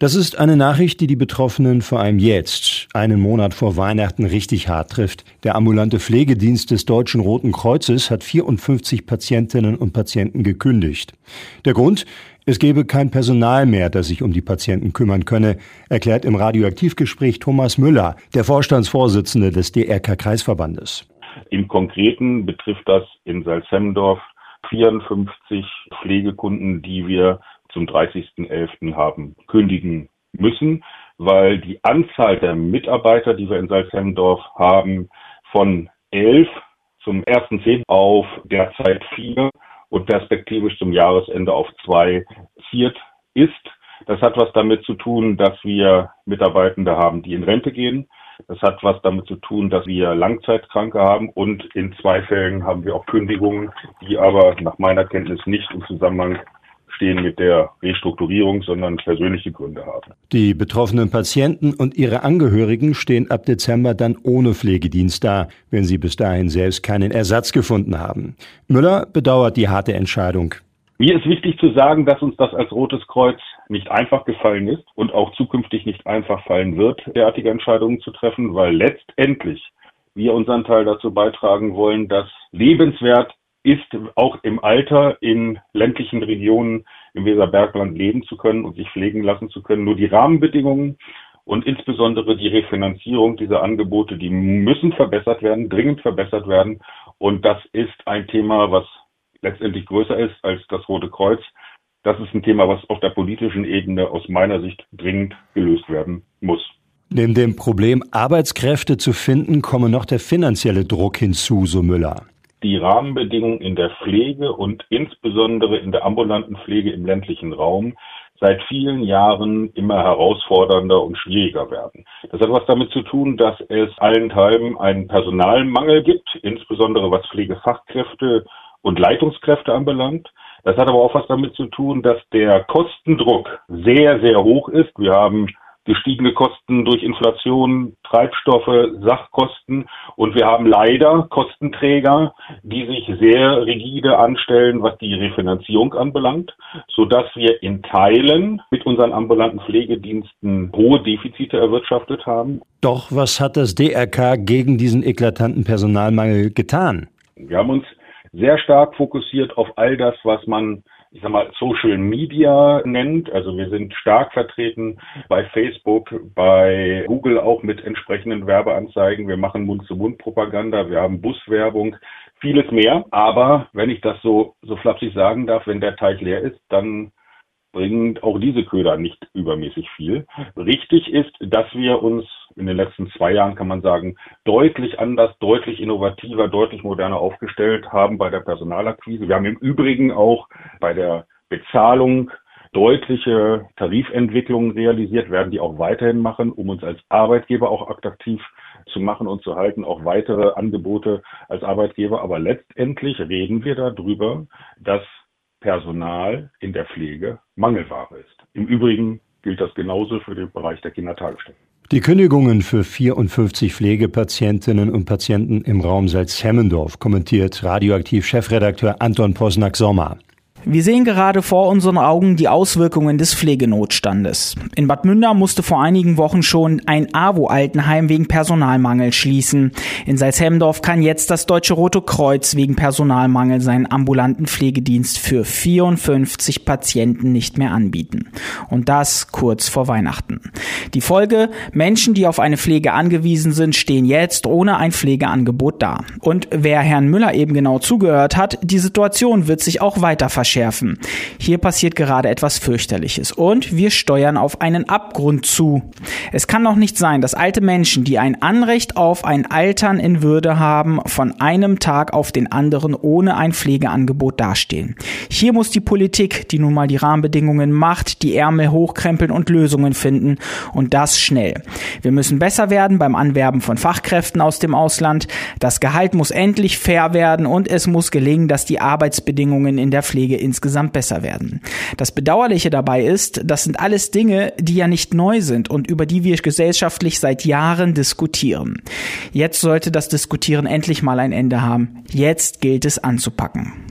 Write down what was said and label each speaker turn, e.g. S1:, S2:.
S1: Das ist eine Nachricht, die die Betroffenen vor allem jetzt, einen Monat vor Weihnachten, richtig hart trifft. Der ambulante Pflegedienst des Deutschen Roten Kreuzes hat 54 Patientinnen und Patienten gekündigt. Der Grund? Es gebe kein Personal mehr, das sich um die Patienten kümmern könne, erklärt im Radioaktivgespräch Thomas Müller, der Vorstandsvorsitzende des DRK-Kreisverbandes.
S2: Im Konkreten betrifft das in Salzhemmendorf 54 Pflegekunden, die wir zum 30.11. haben kündigen müssen, weil die Anzahl der Mitarbeiter, die wir in Salzhemmendorf haben, von elf zum 1.10. auf derzeit vier und perspektivisch zum Jahresende auf zwei viert ist. Das hat was damit zu tun, dass wir Mitarbeitende haben, die in Rente gehen. Das hat was damit zu tun, dass wir Langzeitkranke haben und in zwei Fällen haben wir auch Kündigungen, die aber nach meiner Kenntnis nicht im Zusammenhang stehen mit der Restrukturierung, sondern persönliche Gründe haben.
S1: Die betroffenen Patienten und ihre Angehörigen stehen ab Dezember dann ohne Pflegedienst da, wenn sie bis dahin selbst keinen Ersatz gefunden haben. Müller bedauert die harte Entscheidung.
S2: Mir ist wichtig zu sagen, dass uns das als Rotes Kreuz nicht einfach gefallen ist und auch zukünftig nicht einfach fallen wird, derartige Entscheidungen zu treffen, weil letztendlich wir unseren Teil dazu beitragen wollen, dass lebenswert ist, auch im Alter in ländlichen Regionen im Weserbergland leben zu können und sich pflegen lassen zu können. Nur die Rahmenbedingungen und insbesondere die Refinanzierung dieser Angebote, die müssen verbessert werden, dringend verbessert werden. Und das ist ein Thema, was letztendlich größer ist als das Rote Kreuz. Das ist ein Thema, was auf der politischen Ebene aus meiner Sicht dringend gelöst werden muss.
S1: Neben dem Problem, Arbeitskräfte zu finden, komme noch der finanzielle Druck hinzu, so Müller
S2: die Rahmenbedingungen in der Pflege und insbesondere in der ambulanten Pflege im ländlichen Raum seit vielen Jahren immer herausfordernder und schwieriger werden. Das hat was damit zu tun, dass es allenthalben einen Personalmangel gibt, insbesondere was Pflegefachkräfte und Leitungskräfte anbelangt. Das hat aber auch was damit zu tun, dass der Kostendruck sehr, sehr hoch ist. Wir haben gestiegene Kosten durch Inflation, Treibstoffe, Sachkosten. Und wir haben leider Kostenträger, die sich sehr rigide anstellen, was die Refinanzierung anbelangt, sodass wir in Teilen mit unseren ambulanten Pflegediensten hohe Defizite erwirtschaftet haben.
S1: Doch was hat das DRK gegen diesen eklatanten Personalmangel getan?
S2: Wir haben uns sehr stark fokussiert auf all das, was man ich sag mal, Social Media nennt. Also wir sind stark vertreten bei Facebook, bei Google auch mit entsprechenden Werbeanzeigen. Wir machen Mund-zu-Mund-Propaganda, wir haben Buswerbung, vieles mehr. Aber wenn ich das so, so flapsig sagen darf, wenn der Teich leer ist, dann bringen auch diese Köder nicht übermäßig viel. Richtig ist, dass wir uns in den letzten zwei Jahren, kann man sagen, deutlich anders, deutlich innovativer, deutlich moderner aufgestellt haben bei der Personalakquise. Wir haben im Übrigen auch bei der Bezahlung deutliche Tarifentwicklungen realisiert, werden die auch weiterhin machen, um uns als Arbeitgeber auch attraktiv zu machen und zu halten, auch weitere Angebote als Arbeitgeber. Aber letztendlich reden wir darüber, dass Personal in der Pflege Mangelware ist. Im Übrigen gilt das genauso für den Bereich der Kindertagesstätten.
S1: Die Kündigungen für 54 Pflegepatientinnen und Patienten im Raum Salzhemmendorf kommentiert Radioaktiv-Chefredakteur Anton Posnack-Sommer.
S3: Wir sehen gerade vor unseren Augen die Auswirkungen des Pflegenotstandes. In Bad Münder musste vor einigen Wochen schon ein AWO-Altenheim wegen Personalmangel schließen. In Salzhemmendorf kann jetzt das Deutsche Rote Kreuz wegen Personalmangel seinen ambulanten Pflegedienst für 54 Patienten nicht mehr anbieten. Und das kurz vor Weihnachten. Die Folge, Menschen, die auf eine Pflege angewiesen sind, stehen jetzt ohne ein Pflegeangebot da. Und wer Herrn Müller eben genau zugehört hat, die Situation wird sich auch weiter verschärfen verschärfen. Hier passiert gerade etwas fürchterliches und wir steuern auf einen Abgrund zu. Es kann doch nicht sein, dass alte Menschen, die ein Anrecht auf ein Altern in Würde haben, von einem Tag auf den anderen ohne ein Pflegeangebot dastehen. Hier muss die Politik, die nun mal die Rahmenbedingungen macht, die Ärmel hochkrempeln und Lösungen finden und das schnell. Wir müssen besser werden beim Anwerben von Fachkräften aus dem Ausland. Das Gehalt muss endlich fair werden und es muss gelingen, dass die Arbeitsbedingungen in der Pflege insgesamt besser werden. Das Bedauerliche dabei ist, das sind alles Dinge, die ja nicht neu sind und über die wir gesellschaftlich seit Jahren diskutieren. Jetzt sollte das Diskutieren endlich mal ein Ende haben. Jetzt gilt es anzupacken.